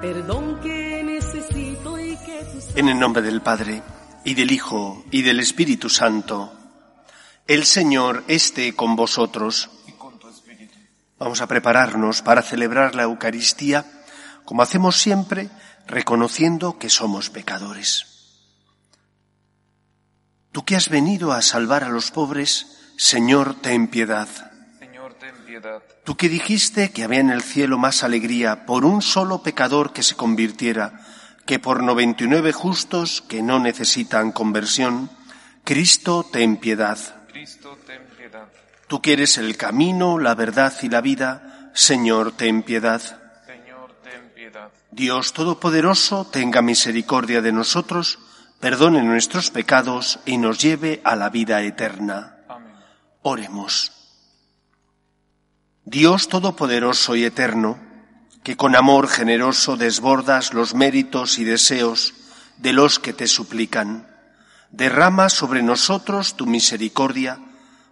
Perdón que En el nombre del Padre, y del Hijo, y del Espíritu Santo, el Señor esté con vosotros. Vamos a prepararnos para celebrar la Eucaristía, como hacemos siempre, reconociendo que somos pecadores. Tú que has venido a salvar a los pobres, Señor, ten piedad. Tú que dijiste que había en el cielo más alegría por un solo pecador que se convirtiera que por noventa y nueve justos que no necesitan conversión, Cristo, ten piedad. Cristo, ten piedad. Tú que eres el camino, la verdad y la vida, Señor, ten piedad. Señor, ten piedad. Dios Todopoderoso, tenga misericordia de nosotros, perdone nuestros pecados y nos lleve a la vida eterna. Amén. Oremos. Dios Todopoderoso y Eterno, que con amor generoso desbordas los méritos y deseos de los que te suplican, derrama sobre nosotros tu misericordia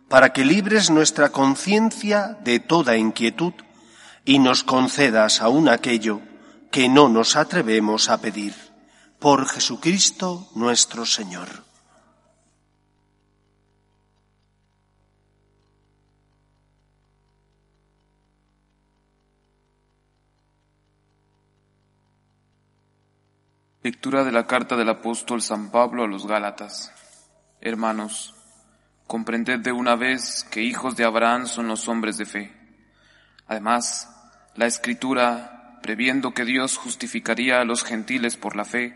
para que libres nuestra conciencia de toda inquietud y nos concedas aún aquello que no nos atrevemos a pedir. Por Jesucristo nuestro Señor. Lectura de la carta del apóstol San Pablo a los Gálatas. Hermanos, comprended de una vez que hijos de Abraham son los hombres de fe. Además, la Escritura, previendo que Dios justificaría a los gentiles por la fe,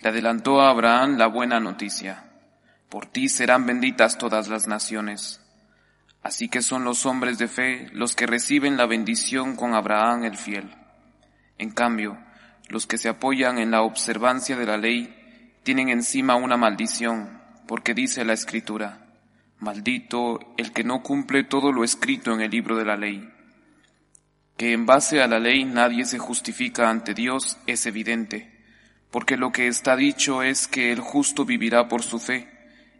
le adelantó a Abraham la buena noticia. Por ti serán benditas todas las naciones. Así que son los hombres de fe los que reciben la bendición con Abraham el fiel. En cambio, los que se apoyan en la observancia de la ley tienen encima una maldición, porque dice la Escritura, maldito el que no cumple todo lo escrito en el libro de la ley. Que en base a la ley nadie se justifica ante Dios es evidente, porque lo que está dicho es que el justo vivirá por su fe,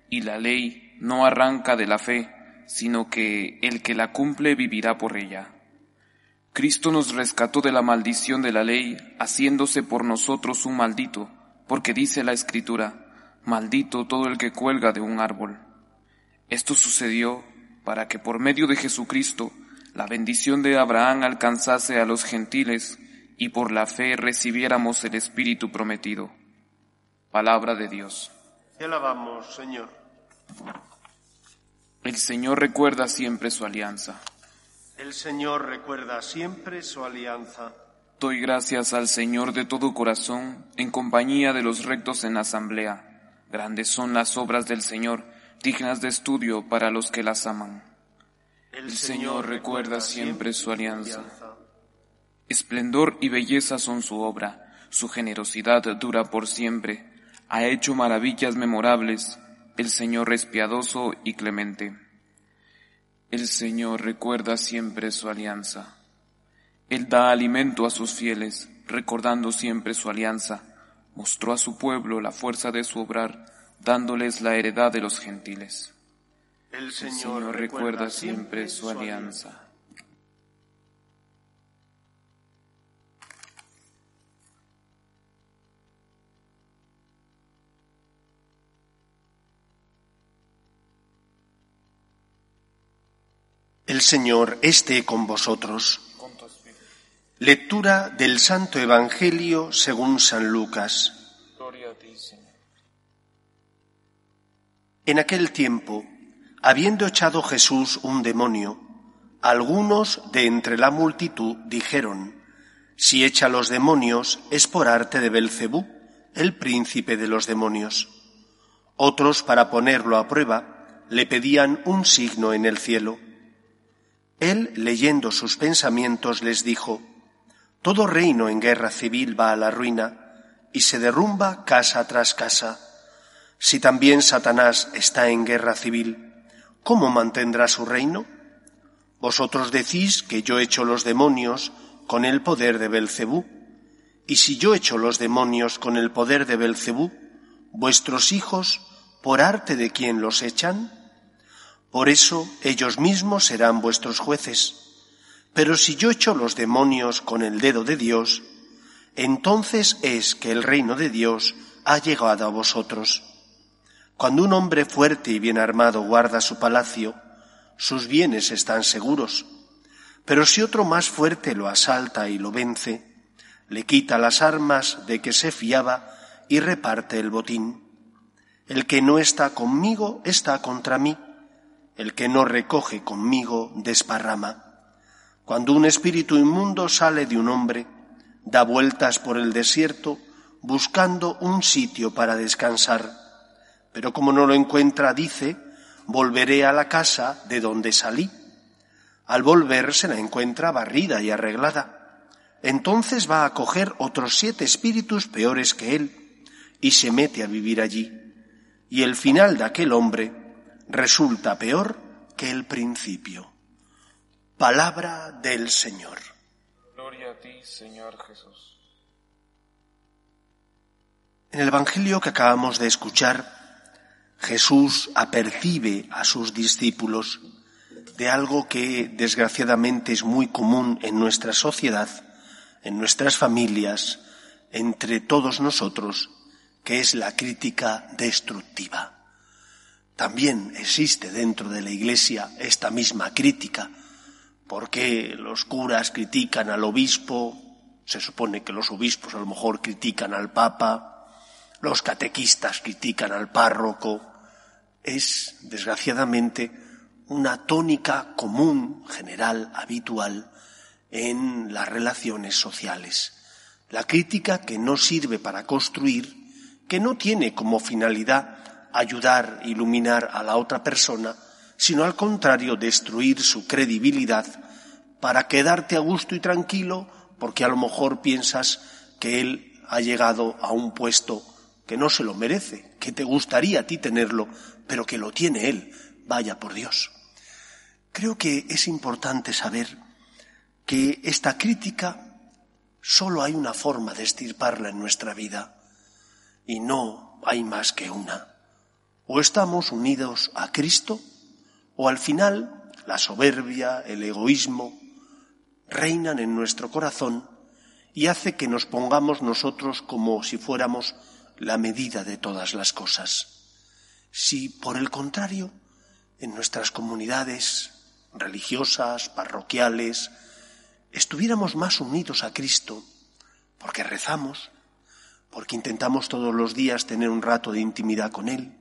y la ley no arranca de la fe, sino que el que la cumple vivirá por ella. Cristo nos rescató de la maldición de la ley, haciéndose por nosotros un maldito, porque dice la Escritura, maldito todo el que cuelga de un árbol. Esto sucedió para que por medio de Jesucristo la bendición de Abraham alcanzase a los gentiles y por la fe recibiéramos el Espíritu prometido. Palabra de Dios. Te alabamos, Señor. El Señor recuerda siempre su alianza. El Señor recuerda siempre su alianza. Doy gracias al Señor de todo corazón, en compañía de los rectos en asamblea. Grandes son las obras del Señor, dignas de estudio para los que las aman. El Señor recuerda siempre su alianza. Esplendor y belleza son su obra, su generosidad dura por siempre. Ha hecho maravillas memorables, el Señor es piadoso y clemente. El Señor recuerda siempre su alianza. Él da alimento a sus fieles, recordando siempre su alianza. Mostró a su pueblo la fuerza de su obrar, dándoles la heredad de los gentiles. El El Señor recuerda siempre su alianza. El Señor esté con vosotros. Lectura del Santo Evangelio según San Lucas. En aquel tiempo, habiendo echado Jesús un demonio, algunos de entre la multitud dijeron, Si echa los demonios es por arte de Belcebú, el príncipe de los demonios. Otros, para ponerlo a prueba, le pedían un signo en el cielo. Él, leyendo sus pensamientos, les dijo, Todo reino en guerra civil va a la ruina y se derrumba casa tras casa. Si también Satanás está en guerra civil, ¿cómo mantendrá su reino? Vosotros decís que yo echo los demonios con el poder de Belcebú. Y si yo echo los demonios con el poder de Belcebú, vuestros hijos, ¿por arte de quién los echan? Por eso ellos mismos serán vuestros jueces. Pero si yo echo los demonios con el dedo de Dios, entonces es que el reino de Dios ha llegado a vosotros. Cuando un hombre fuerte y bien armado guarda su palacio, sus bienes están seguros. Pero si otro más fuerte lo asalta y lo vence, le quita las armas de que se fiaba y reparte el botín. El que no está conmigo está contra mí, el que no recoge conmigo desparrama. Cuando un espíritu inmundo sale de un hombre, da vueltas por el desierto buscando un sitio para descansar. Pero como no lo encuentra, dice, volveré a la casa de donde salí. Al volver se la encuentra barrida y arreglada. Entonces va a coger otros siete espíritus peores que él y se mete a vivir allí. Y el final de aquel hombre resulta peor que el principio. Palabra del Señor. Gloria a ti, Señor Jesús. En el Evangelio que acabamos de escuchar, Jesús apercibe a sus discípulos de algo que desgraciadamente es muy común en nuestra sociedad, en nuestras familias, entre todos nosotros, que es la crítica destructiva. También existe dentro de la Iglesia esta misma crítica, porque los curas critican al obispo, se supone que los obispos a lo mejor critican al papa, los catequistas critican al párroco, es, desgraciadamente, una tónica común, general, habitual en las relaciones sociales. La crítica que no sirve para construir, que no tiene como finalidad ayudar, iluminar a la otra persona, sino al contrario destruir su credibilidad para quedarte a gusto y tranquilo porque a lo mejor piensas que él ha llegado a un puesto que no se lo merece, que te gustaría a ti tenerlo, pero que lo tiene Él. Vaya por Dios. Creo que es importante saber que esta crítica solo hay una forma de estirparla en nuestra vida y no hay más que una. O estamos unidos a Cristo o al final la soberbia, el egoísmo reinan en nuestro corazón y hace que nos pongamos nosotros como si fuéramos la medida de todas las cosas. Si, por el contrario, en nuestras comunidades religiosas, parroquiales, estuviéramos más unidos a Cristo, porque rezamos, porque intentamos todos los días tener un rato de intimidad con Él,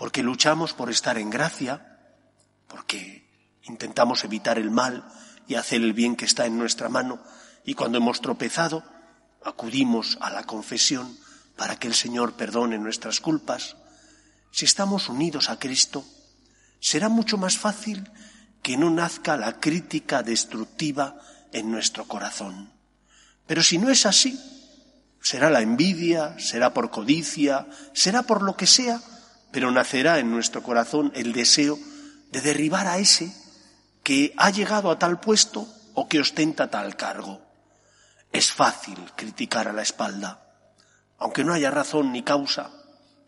porque luchamos por estar en gracia, porque intentamos evitar el mal y hacer el bien que está en nuestra mano, y cuando hemos tropezado, acudimos a la confesión para que el Señor perdone nuestras culpas, si estamos unidos a Cristo, será mucho más fácil que no nazca la crítica destructiva en nuestro corazón. Pero si no es así, será la envidia, será por codicia, será por lo que sea, pero nacerá en nuestro corazón el deseo de derribar a ese que ha llegado a tal puesto o que ostenta tal cargo. Es fácil criticar a la espalda, aunque no haya razón ni causa,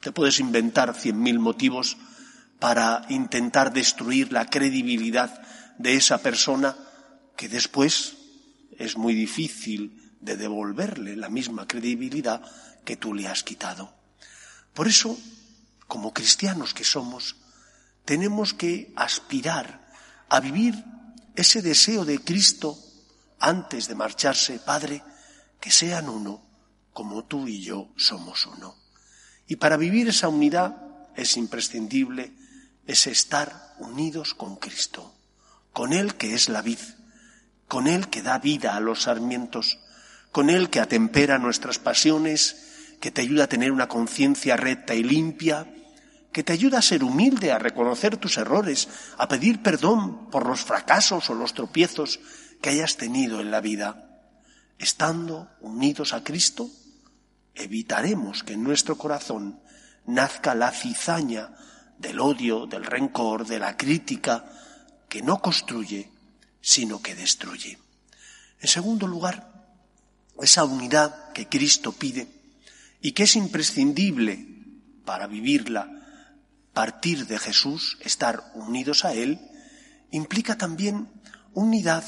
te puedes inventar cien mil motivos para intentar destruir la credibilidad de esa persona que después es muy difícil de devolverle la misma credibilidad que tú le has quitado. Por eso, como cristianos que somos, tenemos que aspirar a vivir ese deseo de Cristo antes de marcharse, Padre, que sean uno como tú y yo somos uno. Y para vivir esa unidad es imprescindible es estar unidos con Cristo, con Él que es la vid, con Él que da vida a los sarmientos, con Él que atempera nuestras pasiones, que te ayuda a tener una conciencia recta y limpia, que te ayuda a ser humilde, a reconocer tus errores, a pedir perdón por los fracasos o los tropiezos que hayas tenido en la vida. Estando unidos a Cristo, evitaremos que en nuestro corazón nazca la cizaña del odio, del rencor, de la crítica, que no construye, sino que destruye. En segundo lugar, esa unidad que Cristo pide y que es imprescindible para vivirla, partir de Jesús, estar unidos a Él, implica también unidad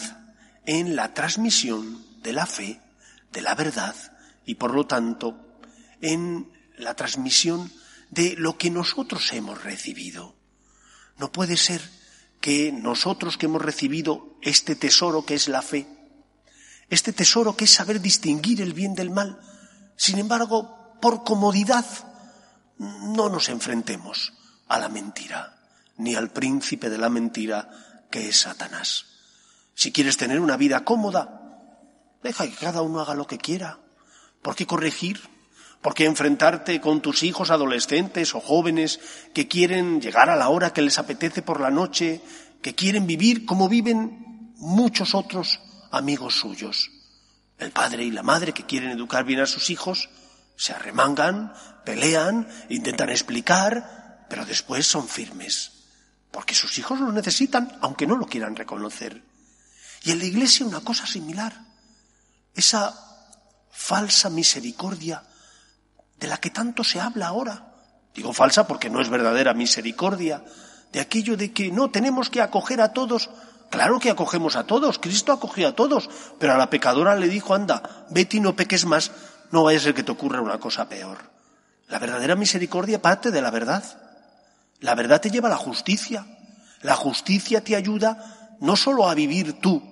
en la transmisión de la fe, de la verdad y por lo tanto en la transmisión de lo que nosotros hemos recibido. No puede ser que nosotros que hemos recibido este tesoro que es la fe, este tesoro que es saber distinguir el bien del mal, sin embargo, por comodidad, no nos enfrentemos a la mentira, ni al príncipe de la mentira que es Satanás. Si quieres tener una vida cómoda, deja que cada uno haga lo que quiera. ¿Por qué corregir? ¿Por qué enfrentarte con tus hijos adolescentes o jóvenes que quieren llegar a la hora que les apetece por la noche, que quieren vivir como viven muchos otros amigos suyos? El padre y la madre que quieren educar bien a sus hijos se arremangan, pelean, intentan explicar, pero después son firmes, porque sus hijos lo necesitan, aunque no lo quieran reconocer. Y en la iglesia una cosa similar, esa falsa misericordia de la que tanto se habla ahora. Digo falsa porque no es verdadera misericordia, de aquello de que no tenemos que acoger a todos. Claro que acogemos a todos, Cristo acogió a todos, pero a la pecadora le dijo, anda, vete y no peques más, no vaya a ser que te ocurra una cosa peor. La verdadera misericordia parte de la verdad. La verdad te lleva a la justicia. La justicia te ayuda no solo a vivir tú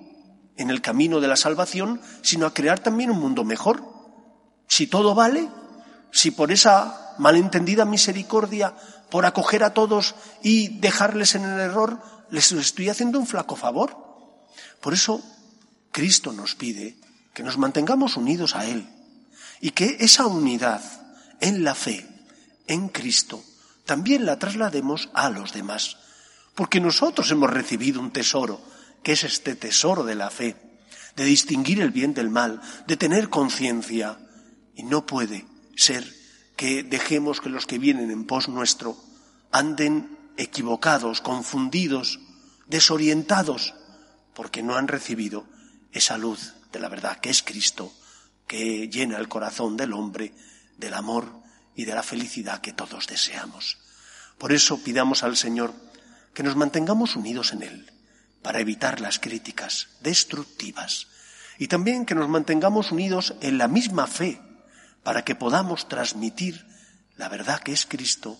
en el camino de la salvación, sino a crear también un mundo mejor. Si todo vale, si por esa malentendida misericordia, por acoger a todos y dejarles en el error, les estoy haciendo un flaco favor. Por eso Cristo nos pide que nos mantengamos unidos a Él y que esa unidad en la fe, en Cristo, también la traslademos a los demás. Porque nosotros hemos recibido un tesoro, que es este tesoro de la fe, de distinguir el bien del mal, de tener conciencia. Y no puede ser que dejemos que los que vienen en pos nuestro anden equivocados, confundidos, desorientados, porque no han recibido esa luz de la verdad que es Cristo, que llena el corazón del hombre del amor y de la felicidad que todos deseamos. Por eso pidamos al Señor que nos mantengamos unidos en Él, para evitar las críticas destructivas y también que nos mantengamos unidos en la misma fe para que podamos transmitir la verdad que es Cristo,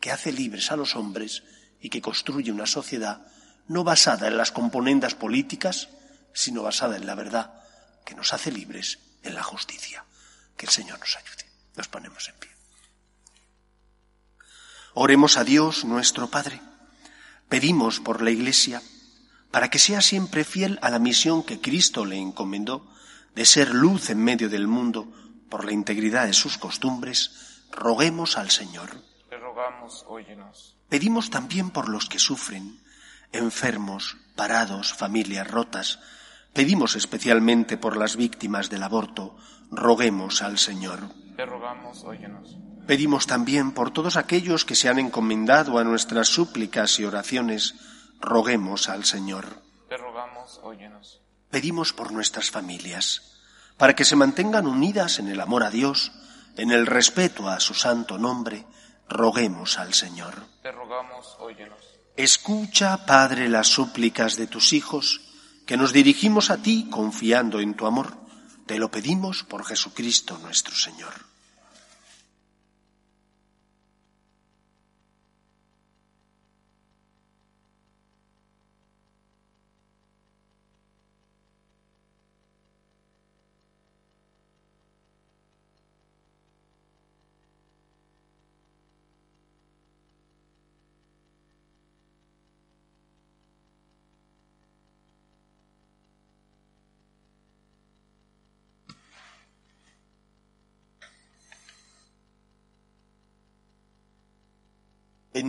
que hace libres a los hombres y que construye una sociedad no basada en las componendas políticas, sino basada en la verdad que nos hace libres en la justicia. Que el Señor nos ayude. Nos ponemos en pie. Oremos a Dios nuestro Padre. Pedimos por la Iglesia para que sea siempre fiel a la misión que Cristo le encomendó de ser luz en medio del mundo por la integridad de sus costumbres, roguemos al Señor. Le rogamos, óyenos. Pedimos también por los que sufren, enfermos, parados, familias rotas. Pedimos especialmente por las víctimas del aborto, roguemos al Señor. Le rogamos, óyenos. Pedimos también por todos aquellos que se han encomendado a nuestras súplicas y oraciones, roguemos al Señor. Te rogamos, óyenos. Pedimos por nuestras familias, para que se mantengan unidas en el amor a Dios, en el respeto a su santo nombre, roguemos al Señor. Te rogamos, óyenos. Escucha, Padre, las súplicas de tus hijos, que nos dirigimos a ti confiando en tu amor. Te lo pedimos por Jesucristo nuestro Señor.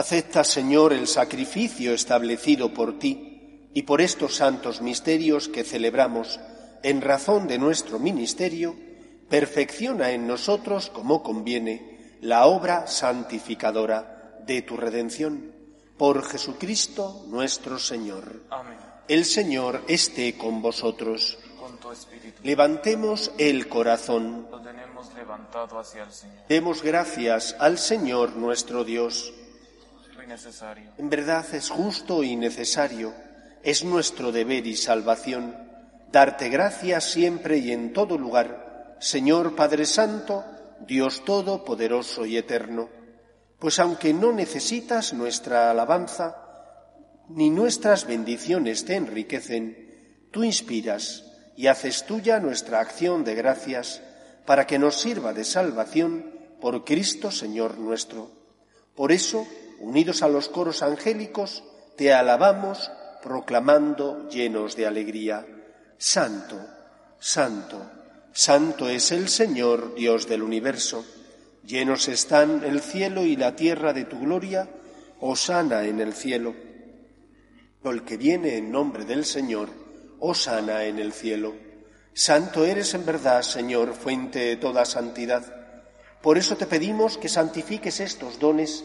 Acepta, Señor, el sacrificio establecido por ti y por estos santos misterios que celebramos en razón de nuestro ministerio, perfecciona en nosotros, como conviene, la obra santificadora de tu redención. Por Jesucristo nuestro Señor. Amén. El Señor esté con vosotros. Con tu espíritu. Levantemos el corazón. Lo tenemos levantado hacia el Señor. Demos gracias al Señor nuestro Dios. En verdad es justo y necesario, es nuestro deber y salvación, darte gracias siempre y en todo lugar, Señor Padre Santo, Dios Todopoderoso y Eterno, pues aunque no necesitas nuestra alabanza, ni nuestras bendiciones te enriquecen, tú inspiras y haces tuya nuestra acción de gracias para que nos sirva de salvación por Cristo Señor nuestro. Por eso, unidos a los coros angélicos, te alabamos, proclamando llenos de alegría. Santo, santo, santo es el Señor, Dios del universo. Llenos están el cielo y la tierra de tu gloria, osana en el cielo. El que viene en nombre del Señor, osana en el cielo. Santo eres en verdad, Señor, fuente de toda santidad. Por eso te pedimos que santifiques estos dones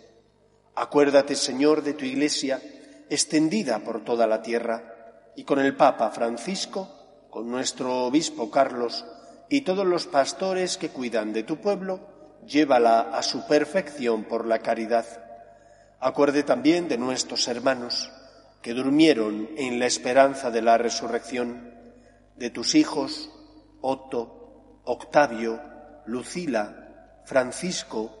Acuérdate, Señor, de tu Iglesia extendida por toda la tierra y con el Papa Francisco, con nuestro Obispo Carlos y todos los pastores que cuidan de tu pueblo, llévala a su perfección por la caridad. Acuerde también de nuestros hermanos que durmieron en la esperanza de la resurrección, de tus hijos, Otto, Octavio, Lucila, Francisco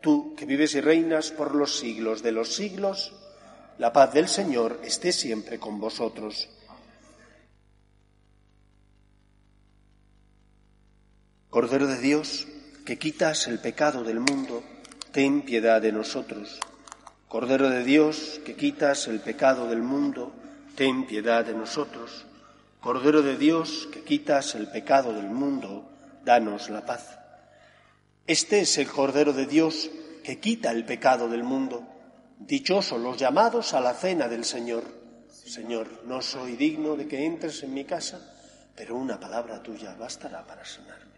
Tú, que vives y reinas por los siglos de los siglos, la paz del Señor esté siempre con vosotros. Cordero de Dios, que quitas el pecado del mundo, ten piedad de nosotros. Cordero de Dios, que quitas el pecado del mundo, ten piedad de nosotros. Cordero de Dios, que quitas el pecado del mundo, danos la paz. Este es el Cordero de Dios que quita el pecado del mundo. Dichosos los llamados a la cena del Señor. Señor, no soy digno de que entres en mi casa, pero una palabra tuya bastará para sanarme.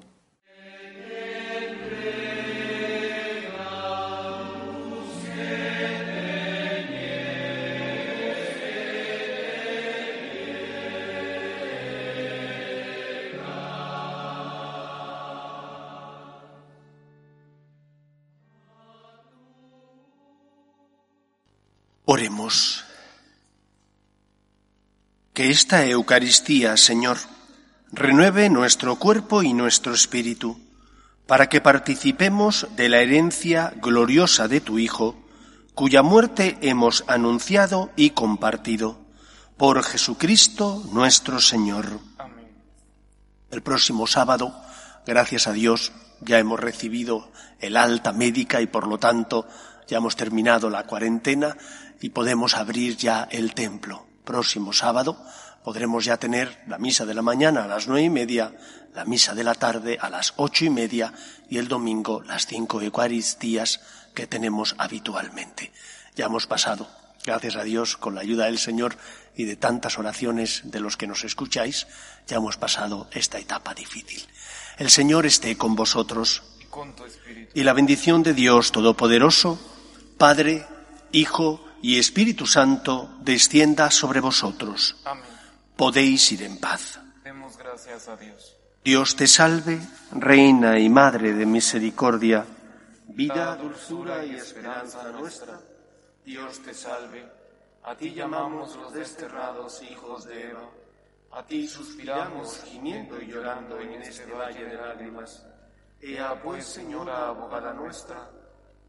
Oremos. Que esta Eucaristía, Señor, renueve nuestro cuerpo y nuestro espíritu, para que participemos de la herencia gloriosa de tu Hijo, cuya muerte hemos anunciado y compartido, por Jesucristo nuestro Señor. Amén. El próximo sábado, gracias a Dios, ya hemos recibido el alta médica y por lo tanto ya hemos terminado la cuarentena y podemos abrir ya el templo. Próximo sábado podremos ya tener la misa de la mañana a las nueve y media, la misa de la tarde a las ocho y media y el domingo las cinco Eucaristías que tenemos habitualmente. Ya hemos pasado, gracias a Dios, con la ayuda del Señor y de tantas oraciones de los que nos escucháis, ya hemos pasado esta etapa difícil. El Señor esté con vosotros y la bendición de Dios Todopoderoso, Padre, Hijo y Espíritu Santo, descienda sobre vosotros. Podéis ir en paz. Demos gracias a Dios. Dios te salve, Reina y Madre de Misericordia, vida, dulzura y esperanza nuestra. Dios te salve. A ti llamamos los desterrados hijos de Eva. A ti suspiramos gimiendo y llorando en este valle de lágrimas. Ea pues, Señora, abogada nuestra,